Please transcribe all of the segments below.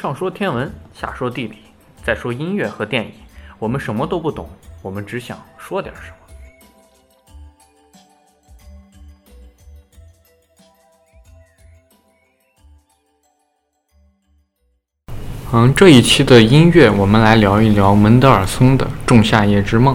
上说天文，下说地理，再说音乐和电影，我们什么都不懂，我们只想说点什么。嗯，这一期的音乐，我们来聊一聊门德尔松的《仲夏夜之梦》。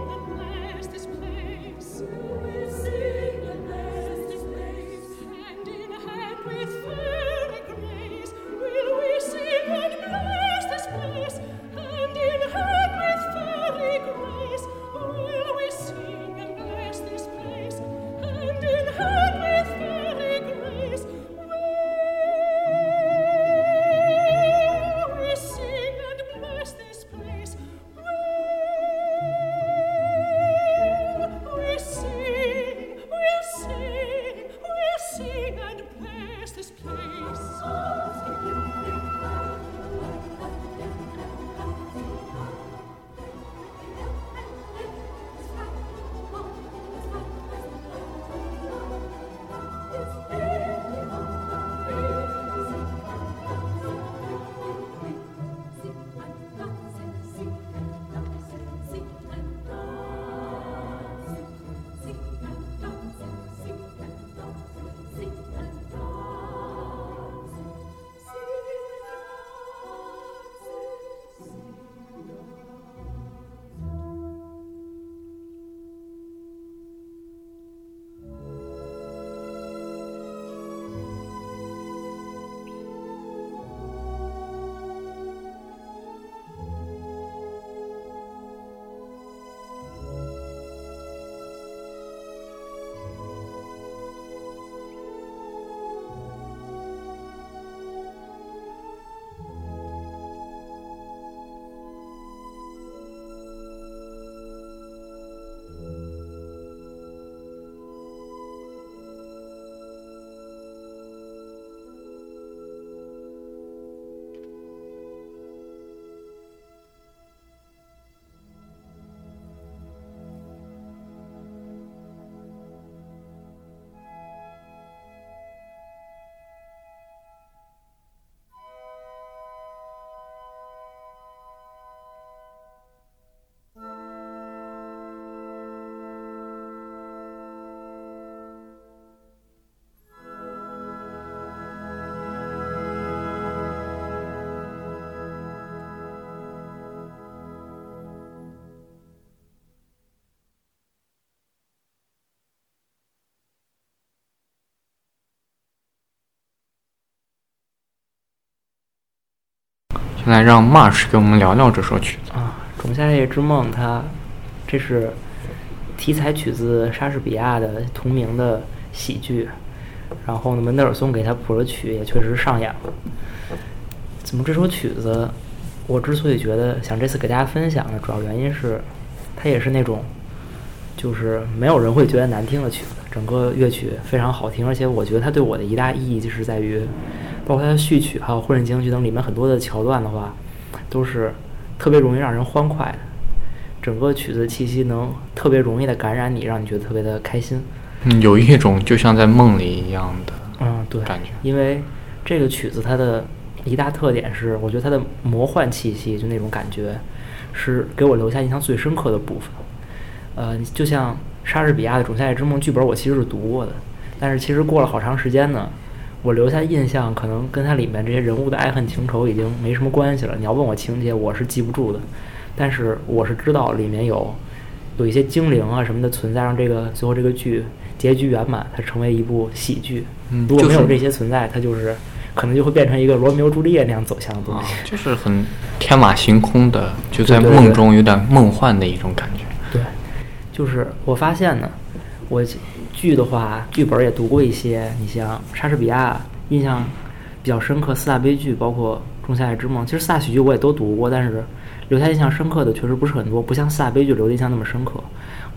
现在让 Marsh 给我们聊聊这首曲子啊，《仲夏夜之梦》它这是题材取自莎士比亚的同名的喜剧，然后呢，门德尔松给他谱了曲，也确实上演了。怎么这首曲子，我之所以觉得想这次给大家分享呢，主要原因是它也是那种就是没有人会觉得难听的曲子，整个乐曲非常好听，而且我觉得它对我的一大意义就是在于。包括它的序曲，还有混声进行曲等里面很多的桥段的话，都是特别容易让人欢快的。整个曲子气息能特别容易的感染你，让你觉得特别的开心。嗯，有一种就像在梦里一样的嗯，对，感觉。因为这个曲子它的一大特点是，我觉得它的魔幻气息，就那种感觉，是给我留下印象最深刻的部分。呃，就像莎士比亚的《仲夏夜之梦》剧本，我其实是读过的，但是其实过了好长时间呢，我留下印象可能跟它里面这些人物的爱恨情仇已经没什么关系了。你要问我情节，我是记不住的，但是我是知道里面有有一些精灵啊什么的存在，让这个最后这个剧结局圆满，它成为一部喜剧。嗯，就是如果没有这些存在，它就是可能就会变成一个罗密欧朱丽叶那样走向的东啊西。，就是很天马行空的，就在梦中有点梦幻的一种感觉。对，就是我发现呢，我剧的话，剧本也读过一些。你像莎士比亚，印象比较深刻四大悲剧，包括《仲夏夜之梦》。其实四大喜剧我也都读过，但是留下印象深刻的确实不是很多，不像四大悲剧留的印象那么深刻。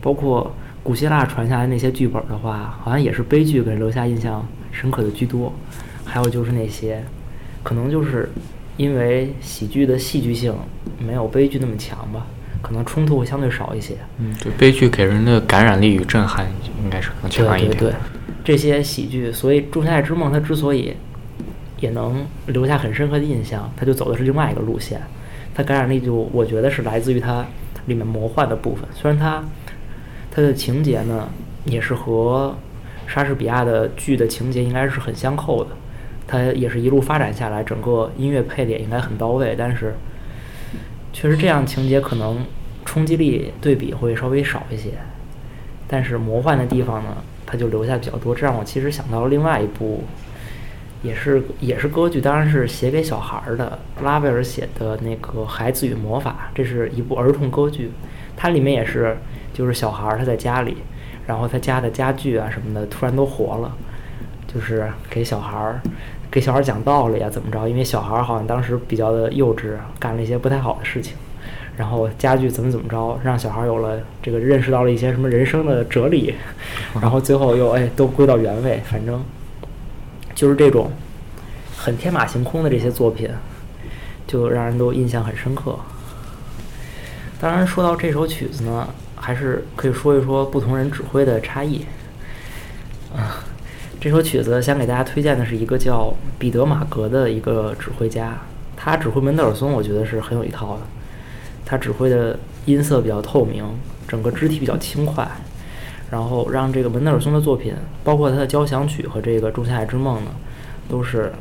包括古希腊传下来那些剧本的话，好像也是悲剧给人留下印象深刻的居多。还有就是那些，可能就是因为喜剧的戏剧性没有悲剧那么强吧，可能冲突会相对少一些。嗯，对，悲剧给人的感染力与震撼应该是更强一点。对对对，这些喜剧，所以《仲夏夜之梦》它之所以也能留下很深刻的印象，它就走的是另外一个路线。它感染力就我觉得是来自于它里面魔幻的部分，虽然它它的情节呢也是和莎士比亚的剧的情节应该是很相扣的，它也是一路发展下来，整个音乐配的也应该很到位，但是确实这样情节可能冲击力对比会稍微少一些。但是魔幻的地方呢，它就留下比较多，这让我其实想到了另外一部，也是也是歌剧，当然是写给小孩的，拉威尔写的那个《孩子与魔法》，这是一部儿童歌剧，它里面也是就是小孩他在家里，然后他家的家具啊什么的突然都活了，就是给小孩儿给小孩儿讲道理啊怎么着，因为小孩儿好像当时比较的幼稚，干了一些不太好的事情。然后家具怎么怎么着，让小孩有了这个认识到了一些什么人生的哲理，然后最后又哎都归到原位，反正就是这种很天马行空的这些作品，就让人都印象很深刻。当然，说到这首曲子呢，还是可以说一说不同人指挥的差异。这首曲子想给大家推荐的是一个叫彼得马格的一个指挥家，他指挥门德尔松，我觉得是很有一套的。他指挥的音色比较透明，整个肢体比较轻快，然后让这个门德尔松的作品，包括他的交响曲和这个《仲夏夜之梦》呢，都是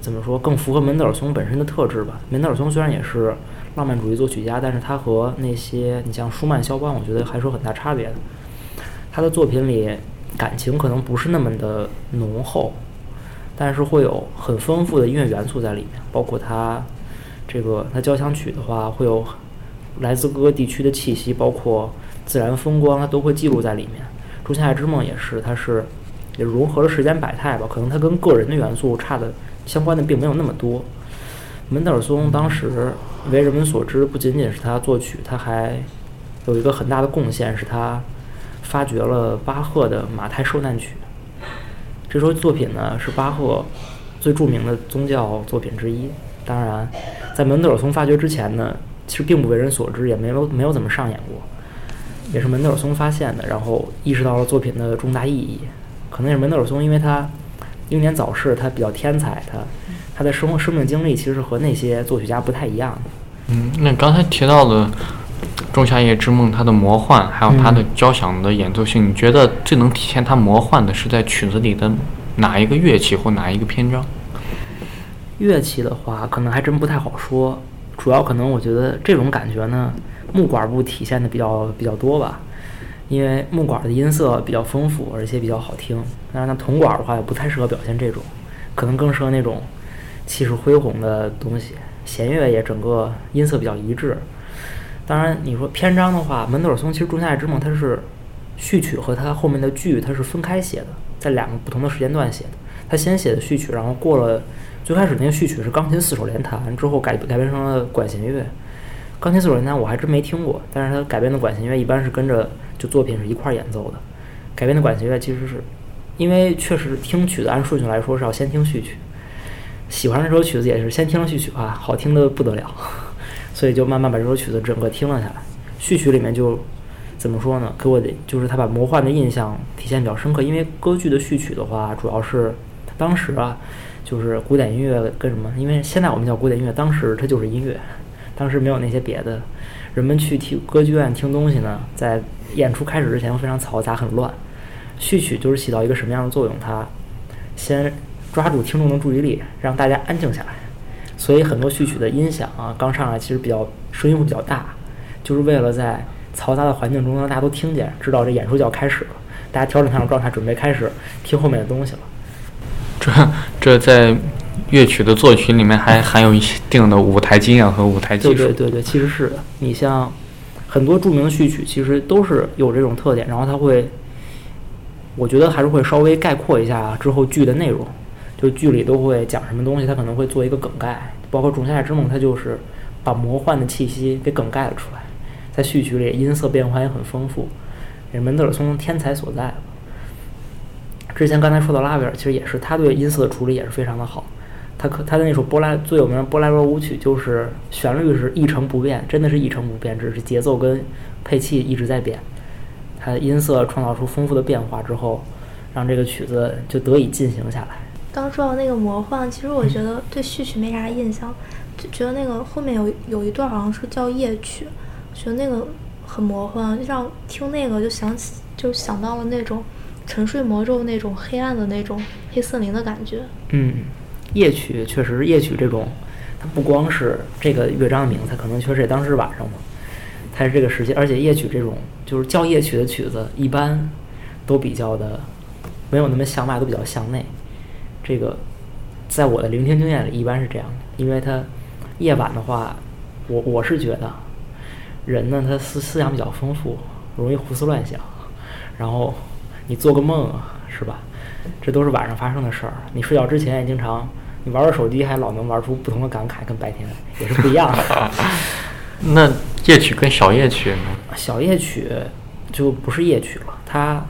怎么说更符合门德尔松本身的特质吧。门德尔松虽然也是浪漫主义作曲家，但是他和那些你像舒曼、肖邦，我觉得还是有很大差别的。他的作品里感情可能不是那么的浓厚，但是会有很丰富的音乐元素在里面，包括他这个他交响曲的话会有。来自各个地区的气息，包括自然风光，它都会记录在里面。《仲夏夜之梦》也是，它是也融合了时间百态吧，可能它跟个人的元素差的相关的并没有那么多。门德尔松当时为人们所知，不仅仅是他作曲，他还有一个很大的贡献，是他发掘了巴赫的《马太受难曲》。这首作品呢，是巴赫最著名的宗教作品之一。当然，在门德尔松发掘之前呢，其实并不为人所知，也没有没有怎么上演过，也是门德尔松发现的，然后意识到了作品的重大意义。可能也是门德尔松，因为他英年早逝，他比较天才，他他的生活生命经历其实和那些作曲家不太一样。嗯，那刚才提到的《仲夏夜之梦》，它的魔幻，还有它的交响的演奏性，你觉得最能体现它魔幻的是在曲子里的哪一个乐器或哪一个篇章？乐器的话，可能还真不太好说。主要可能我觉得这种感觉呢，木管部体现的比较比较多吧，因为木管的音色比较丰富，而且比较好听。当然，那铜管的话也不太适合表现这种，可能更适合那种气势恢宏的东西。弦乐也整个音色比较一致。当然，你说篇章的话，门德尔松其实《仲夏夜之梦》它是序曲和它后面的剧它是分开写的，在两个不同的时间段写的。他先写的序曲，然后过了。最开始那个序曲是钢琴四手联弹，之后改改编成了管弦乐。钢琴四手联弹我还真没听过，但是它改编的管弦乐一般是跟着就作品是一块儿演奏的。改编的管弦乐其实是，因为确实听曲子按顺序来说是要先听序曲，喜欢这首曲子也是先听了序曲啊，好听的不得了，所以就慢慢把这首曲子整个听了下来。序曲里面就怎么说呢？给我的就是他把魔幻的印象体现比较深刻。因为歌剧的序曲的话，主要是当时啊，就是古典音乐跟什么？因为现在我们叫古典音乐，当时它就是音乐，当时没有那些别的。人们去听歌剧院听东西呢，在演出开始之前非常嘈杂很乱。序曲就是起到一个什么样的作用？它先抓住听众的注意力，让大家安静下来。所以很多序曲的音响啊，刚上来其实比较声音会比较大，就是为了在嘈杂的环境中让大家都听见，知道这演出就要开始了，大家调整调整状态，准备开始听后面的东西了。这这在乐曲的作曲里面还含有一定的舞台经验和舞台技术。对对对对，其实是的。你像很多著名的序曲，其实都是有这种特点，然后它会。我觉得还是会稍微概括一下之后剧的内容，就剧里都会讲什么东西，他可能会做一个梗概，包括《仲夏夜之梦》，它就是把魔幻的气息给梗概了出来，在序曲里音色变化也很丰富，也是门德尔松天才所在。之前刚才说到拉威尔，其实也是他对音色的处理也是非常的好，他可他的那首波拉最有名的波拉罗舞曲，就是旋律是一成不变，真的是一成不变，只是节奏跟配器一直在变。他音色创造出丰富的变化之后，让这个曲子就得以进行下来。刚说到那个魔幻，其实我觉得对序曲没啥印象，就觉得那个后面有有一段好像是叫夜曲，觉得那个很魔幻，让听那个就想起就想到了那种沉睡魔咒那种黑暗的那种黑森林的感觉。嗯，夜曲确实夜曲这种，它不光是这个乐章的名字，可能确实也当时晚上嘛。它是这个时期，而且夜曲这种就是叫夜曲的曲子，一般都比较的没有那么向外，都比较向内。这个在我的聆听经验里，一般是这样的。因为他夜晚的话，我我是觉得人呢，他思思想比较丰富，容易胡思乱想。然后你做个梦，是吧？这都是晚上发生的事儿。你睡觉之前也经常，你玩玩手机，还老能玩出不同的感慨，跟白天也是不一样的。那夜曲跟小夜曲呢？小夜曲就不是夜曲了。它，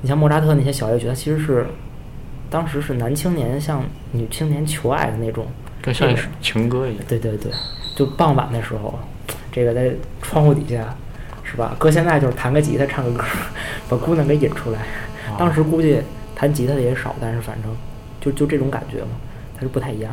你像莫扎特那些小夜曲，它其实是当时是男青年向女青年求爱的那种，更像是情歌一样。对对对，就傍晚的时候，这个在窗户底下，是吧？搁现在就是弹个吉他唱个歌，把姑娘给引出来。当时估计弹吉他的也少，但是反正就就这种感觉嘛，它是不太一样。